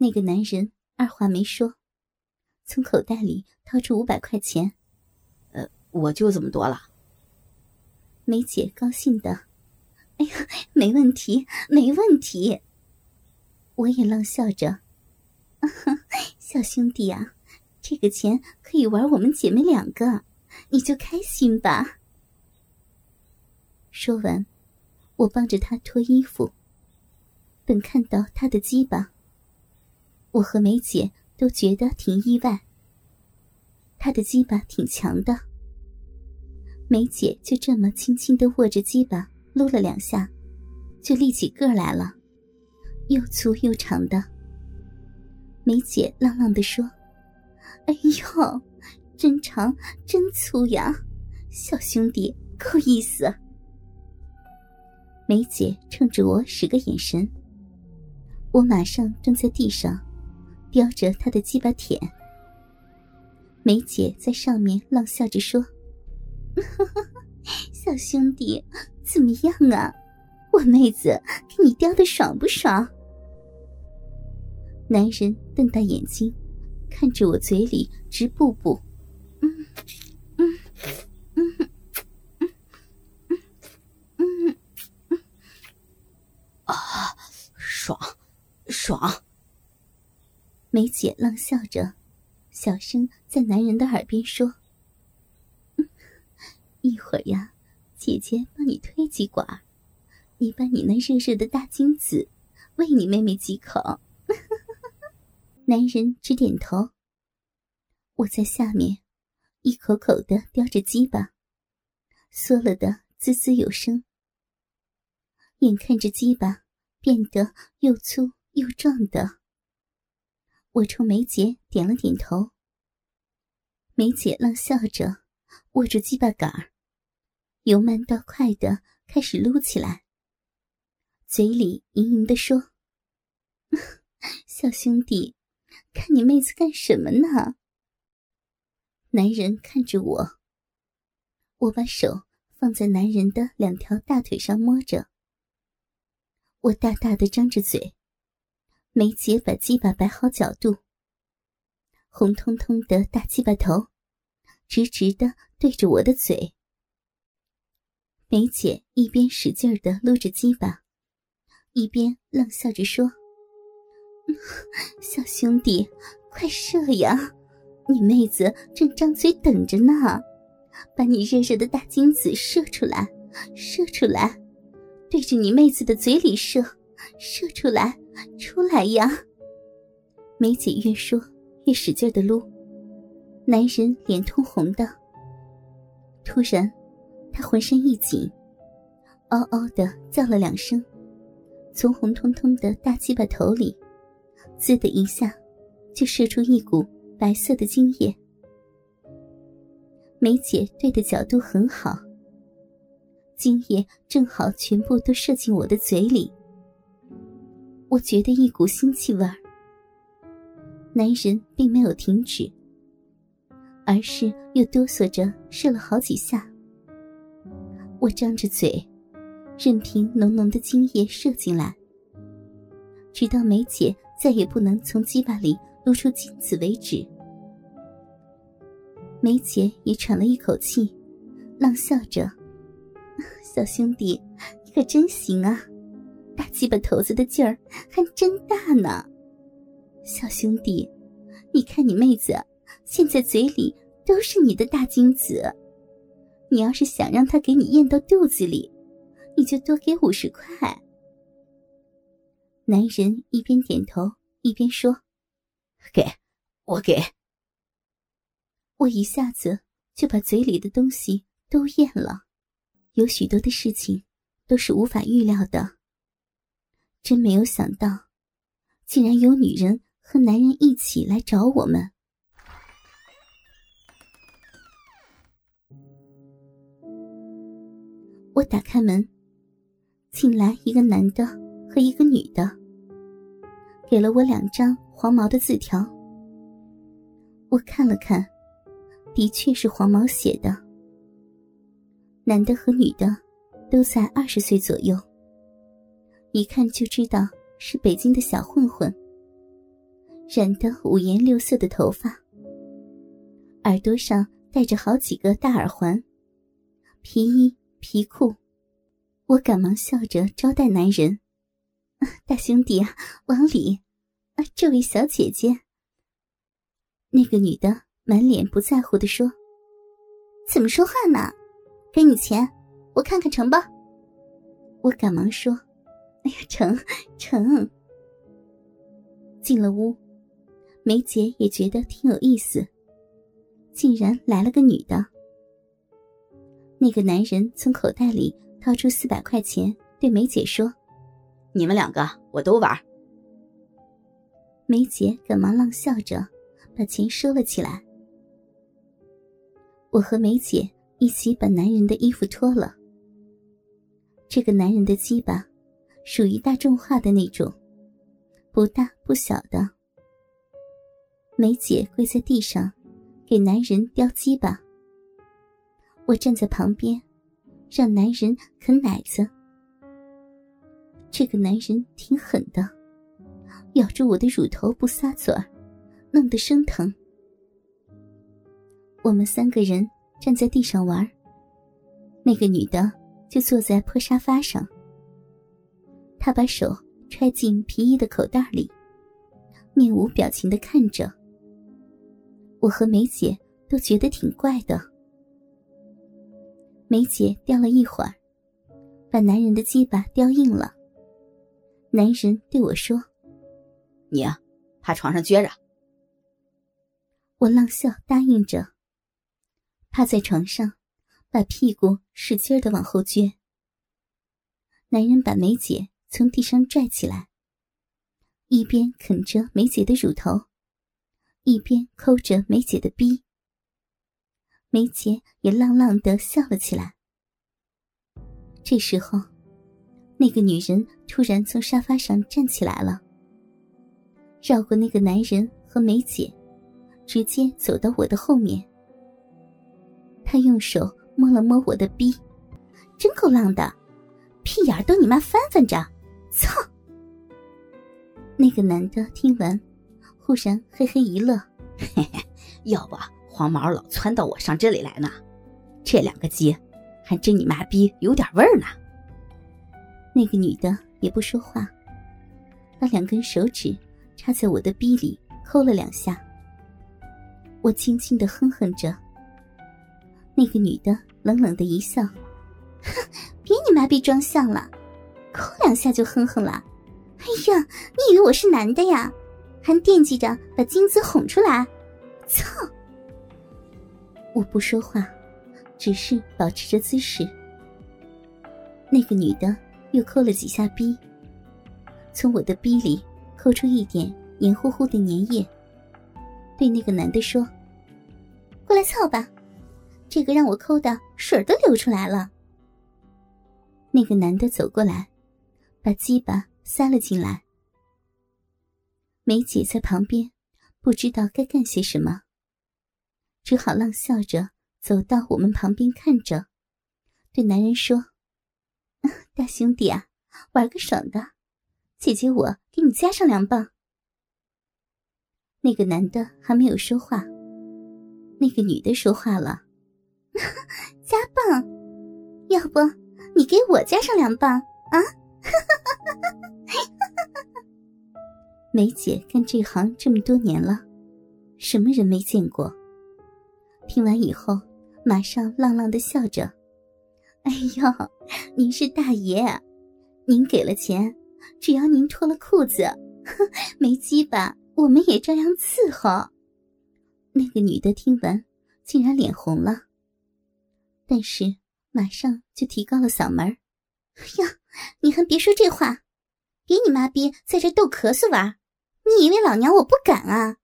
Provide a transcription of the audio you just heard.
那个男人二话没说，从口袋里掏出五百块钱。呃，我就这么多了。梅姐高兴的，哎呀，没问题，没问题。我也冷笑着，小兄弟啊，这个钱可以玩我们姐妹两个，你就开心吧。说完，我帮着他脱衣服。等看到他的鸡巴，我和梅姐都觉得挺意外。他的鸡巴挺强的，梅姐就这么轻轻的握着鸡巴撸了两下，就立起个来了，又粗又长的。梅姐浪浪的说：“哎呦，真长真粗呀，小兄弟够意思。”梅姐冲着我使个眼神。我马上蹲在地上，叼着他的鸡巴舔。梅姐在上面浪笑着说：“ 小兄弟，怎么样啊？我妹子给你叼的爽不爽？”男人瞪大眼睛，看着我嘴里直布布。嗯嗯嗯嗯嗯嗯啊，爽！爽。梅姐浪笑着，小声在男人的耳边说：“一会儿呀，姐姐帮你推几管，你把你那热热的大精子喂你妹妹几口。” 男人直点头。我在下面一口口的叼着鸡巴，嗦了的滋滋有声。眼看着鸡巴变得又粗。又壮的，我冲梅姐点了点头。梅姐冷笑着，握住鸡巴杆儿，由慢到快的开始撸起来，嘴里盈盈的说：“ 小兄弟，看你妹子干什么呢？”男人看着我，我把手放在男人的两条大腿上摸着，我大大的张着嘴。梅姐把鸡巴摆好角度，红彤彤的大鸡巴头，直直的对着我的嘴。梅姐一边使劲的撸着鸡巴，一边冷笑着说：“小兄弟，快射呀！你妹子正张嘴等着呢，把你热热的大精子射出来，射出来，对着你妹子的嘴里射，射出来。”出来呀！梅姐越说越使劲的撸，男人脸通红的。突然，他浑身一紧，嗷嗷的叫了两声，从红彤彤的大鸡巴头里，滋的一下，就射出一股白色的精液。梅姐对的角度很好，精液正好全部都射进我的嘴里。我觉得一股腥气味儿，男人并没有停止，而是又哆嗦着射了好几下。我张着嘴，任凭浓浓的精液射进来，直到梅姐再也不能从鸡巴里露出精子为止。梅姐也喘了一口气，浪笑着：“ 小兄弟，你可真行啊！”大鸡巴头子的劲儿还真大呢，小兄弟，你看你妹子现在嘴里都是你的大精子，你要是想让她给你咽到肚子里，你就多给五十块。男人一边点头一边说：“给，我给。”我一下子就把嘴里的东西都咽了，有许多的事情都是无法预料的。真没有想到，竟然有女人和男人一起来找我们。我打开门，进来一个男的和一个女的，给了我两张黄毛的字条。我看了看，的确是黄毛写的。男的和女的都在二十岁左右。一看就知道是北京的小混混。染得五颜六色的头发，耳朵上戴着好几个大耳环，皮衣皮裤。我赶忙笑着招待男人：“大兄弟啊，往里！啊，这位小姐姐。”那个女的满脸不在乎的说：“怎么说话呢？给你钱，我看看成不？”我赶忙说：“ 哎呀，成成。”进了屋。梅姐也觉得挺有意思，竟然来了个女的。那个男人从口袋里掏出四百块钱，对梅姐说：“你们两个我都玩。”梅姐赶忙浪笑着，把钱收了起来。我和梅姐一起把男人的衣服脱了。这个男人的鸡巴，属于大众化的那种，不大不小的。梅姐跪在地上，给男人叼鸡巴。我站在旁边，让男人啃奶子。这个男人挺狠的，咬住我的乳头不撒嘴儿，弄得生疼。我们三个人站在地上玩，那个女的就坐在破沙发上。她把手揣进皮衣的口袋里，面无表情的看着。我和梅姐都觉得挺怪的。梅姐叼了一会儿，把男人的鸡巴叼硬了。男人对我说：“你啊，趴床上撅着。”我浪笑答应着，趴在床上，把屁股使劲的往后撅。男人把梅姐从地上拽起来，一边啃着梅姐的乳头。一边抠着梅姐的逼，梅姐也浪浪的笑了起来。这时候，那个女人突然从沙发上站起来了，绕过那个男人和梅姐，直接走到我的后面。她用手摸了摸我的逼，真够浪的，屁眼都你妈翻翻着，操！那个男的听完。忽然嘿嘿一乐，嘿嘿，要不黄毛老窜到我上这里来呢？这两个鸡还真你妈逼有点味儿呢。那个女的也不说话，把两根手指插在我的逼里抠了两下。我轻轻的哼哼着。那个女的冷冷的一笑，哼，别你妈逼装像了，抠两下就哼哼了。哎呀，你以为我是男的呀？还惦记着把金子哄出来，操！我不说话，只是保持着姿势。那个女的又抠了几下逼，从我的逼里抠出一点黏糊糊的粘液，对那个男的说：“过来操吧，这个让我抠的水都流出来了。”那个男的走过来，把鸡巴塞了进来。梅姐在旁边，不知道该干些什么，只好浪笑着走到我们旁边看着，对男人说：“大兄弟啊，玩个爽的，姐姐我给你加上两棒。”那个男的还没有说话，那个女的说话了：“加棒，要不你给我加上两棒啊？” 梅姐干这行这么多年了，什么人没见过？听完以后，马上浪浪的笑着：“哎呦，您是大爷，您给了钱，只要您脱了裤子，没鸡巴我们也照样伺候。”那个女的听完，竟然脸红了，但是马上就提高了嗓门：“哎呀，你还别说这话，别你妈逼在这逗咳嗽玩！”你以为老娘我不敢啊？